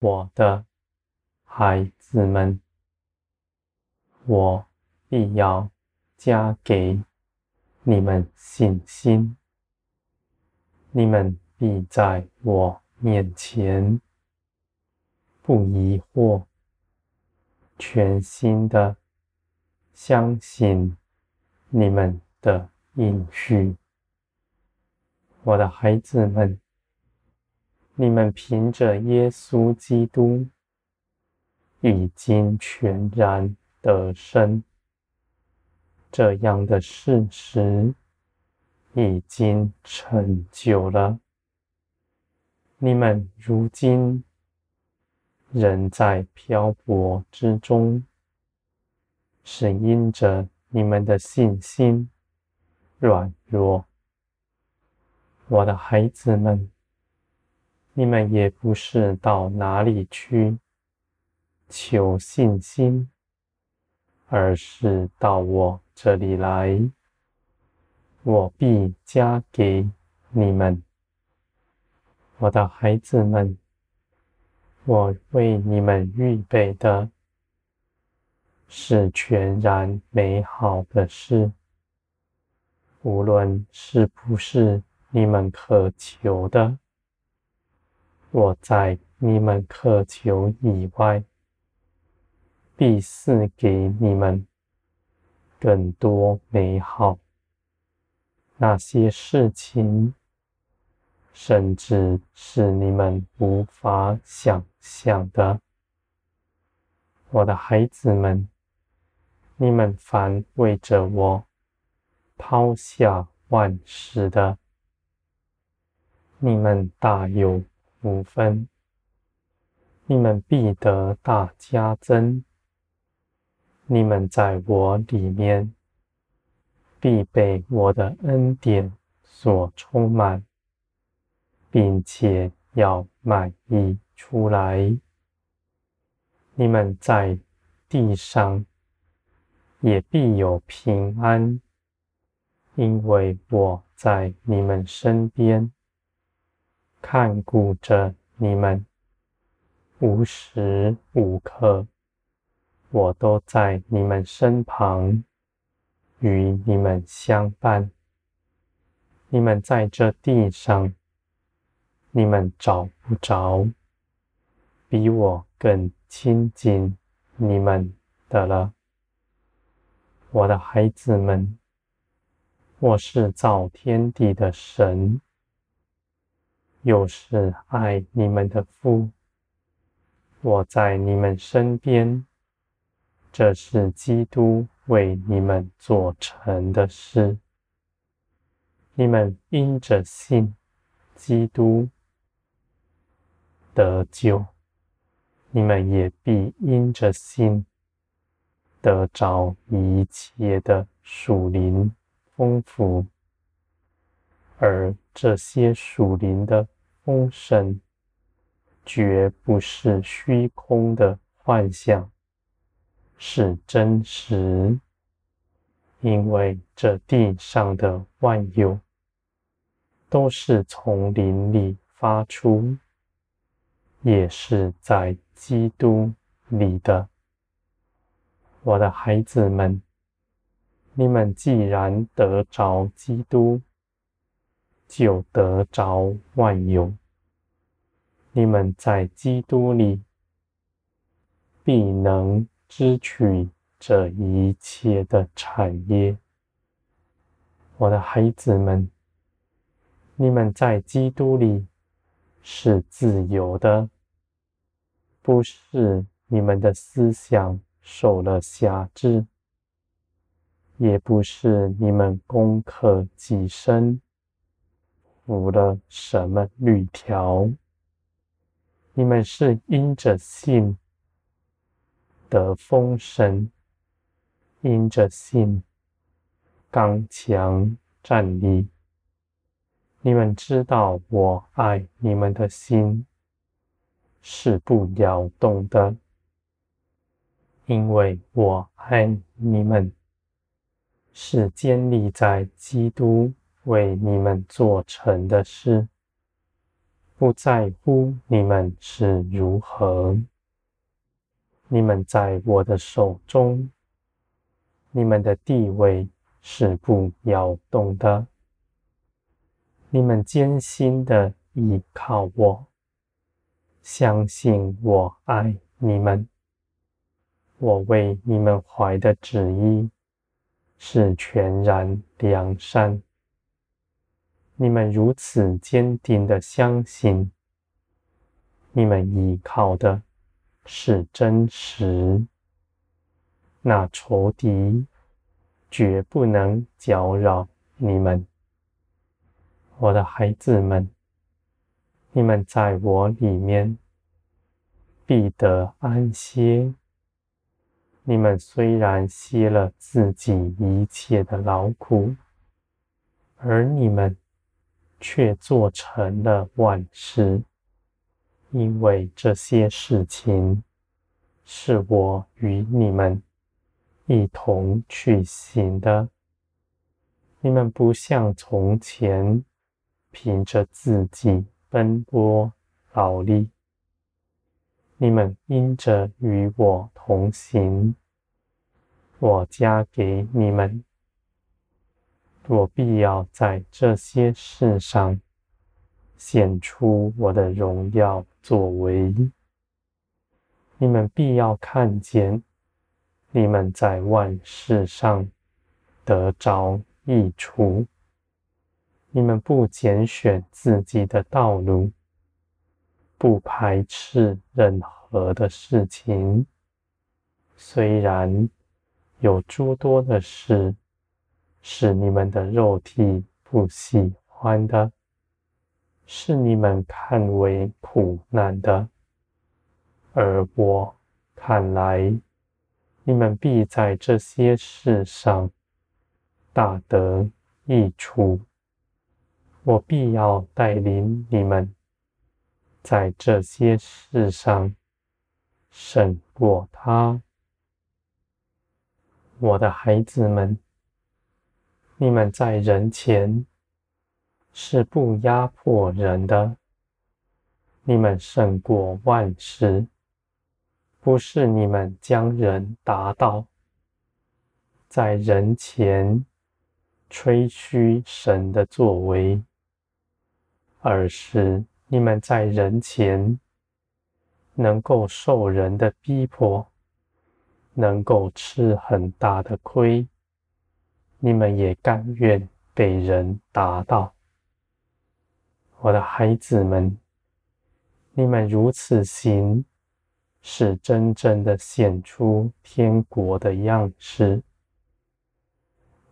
我的孩子们，我必要加给你们信心，你们必在我面前不疑惑，全心的相信你们的应许。我的孩子们，你们凭着耶稣基督已经全然得胜，这样的事实已经成就了。你们如今仍在漂泊之中，是因着你们的信心软弱。我的孩子们，你们也不是到哪里去求信心，而是到我这里来，我必加给你们。我的孩子们，我为你们预备的是全然美好的事，无论是不是。你们渴求的，我在你们渴求以外，必赐给你们更多美好。那些事情，甚至是你们无法想象的。我的孩子们，你们凡为着我抛下万事的。你们大有五分，你们必得大家增。你们在我里面，必被我的恩典所充满，并且要满溢出来。你们在地上也必有平安，因为我在你们身边。看顾着你们，无时无刻，我都在你们身旁，与你们相伴。你们在这地上，你们找不着比我更亲近你们的了，我的孩子们。我是造天地的神。又是爱你们的父，我在你们身边，这是基督为你们做成的事。你们因着信基督得救，你们也必因着信得着一切的属灵丰富。而这些属灵的丰盛，绝不是虚空的幻象，是真实。因为这地上的万有，都是从灵里发出，也是在基督里的。我的孩子们，你们既然得着基督，就得着万有。你们在基督里，必能支取这一切的产业。我的孩子们，你们在基督里是自由的，不是你们的思想受了辖制，也不是你们功课己身。服了什么律条？你们是因着信得丰盛，因着信刚强站立。你们知道我爱你们的心是不摇动的，因为我爱你们是建立在基督为你们做成的事，不在乎你们是如何。你们在我的手中，你们的地位是不摇动的。你们坚心的依靠我，相信我爱你们。我为你们怀的旨意是全然良善。你们如此坚定的相信，你们依靠的是真实，那仇敌绝不能搅扰你们，我的孩子们。你们在我里面必得安歇。你们虽然歇了自己一切的劳苦，而你们。却做成了万事，因为这些事情是我与你们一同去行的。你们不像从前凭着自己奔波劳力，你们因着与我同行，我加给你们。我必要在这些事上显出我的荣耀作为，你们必要看见，你们在万事上得着益处。你们不拣选自己的道路，不排斥任何的事情，虽然有诸多的事。是你们的肉体不喜欢的，是你们看为苦难的，而我看来，你们必在这些事上大得益处。我必要带领你们在这些事上胜过他，我的孩子们。你们在人前是不压迫人的，你们胜过万事，不是你们将人打倒，在人前吹嘘神的作为，而是你们在人前能够受人的逼迫，能够吃很大的亏。你们也甘愿被人打倒，我的孩子们，你们如此行，是真正的显出天国的样式。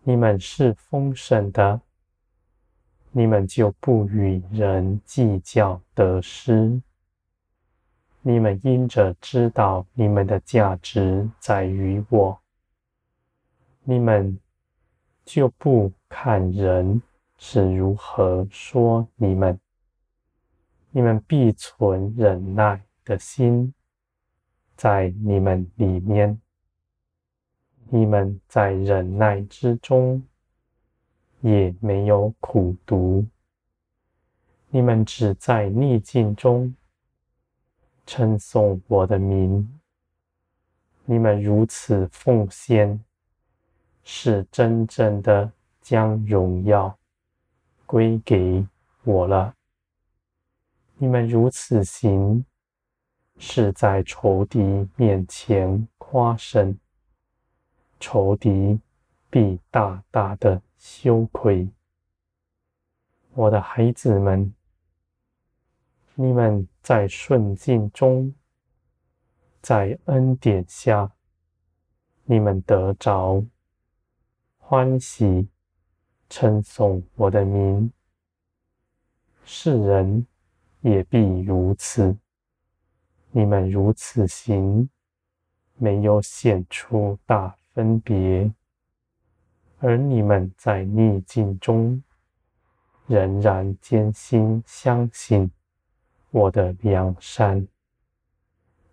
你们是丰盛的，你们就不与人计较得失。你们因着知道你们的价值在于我，你们。就不看人是如何说你们，你们必存忍耐的心在你们里面。你们在忍耐之中也没有苦读，你们只在逆境中称颂我的名。你们如此奉献。是真正的将荣耀归给我了。你们如此行，是在仇敌面前夸胜，仇敌必大大的羞愧。我的孩子们，你们在顺境中，在恩典下，你们得着。欢喜，称颂我的名，世人也必如此。你们如此行，没有显出大分别，而你们在逆境中，仍然坚心相信我的良善。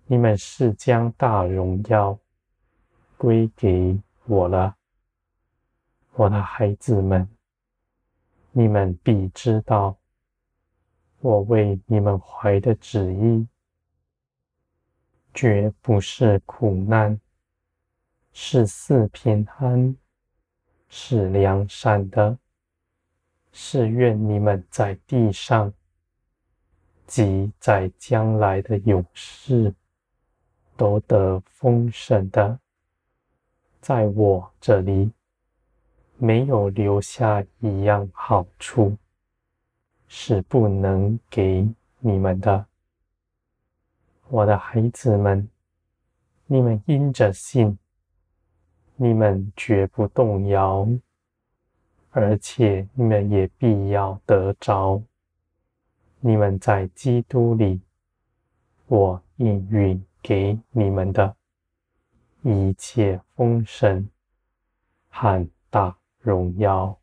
你们是将大荣耀归给我了。我的孩子们，你们必知道，我为你们怀的旨意，绝不是苦难，是四平安，是良善的，是愿你们在地上，及在将来的永世，都得丰盛的。在我这里，没有留下一样好处，是不能给你们的。我的孩子们，你们因着信，你们绝不动摇，而且你们也必要得着。你们在基督里，我应允给你们的一切丰盛和大荣耀。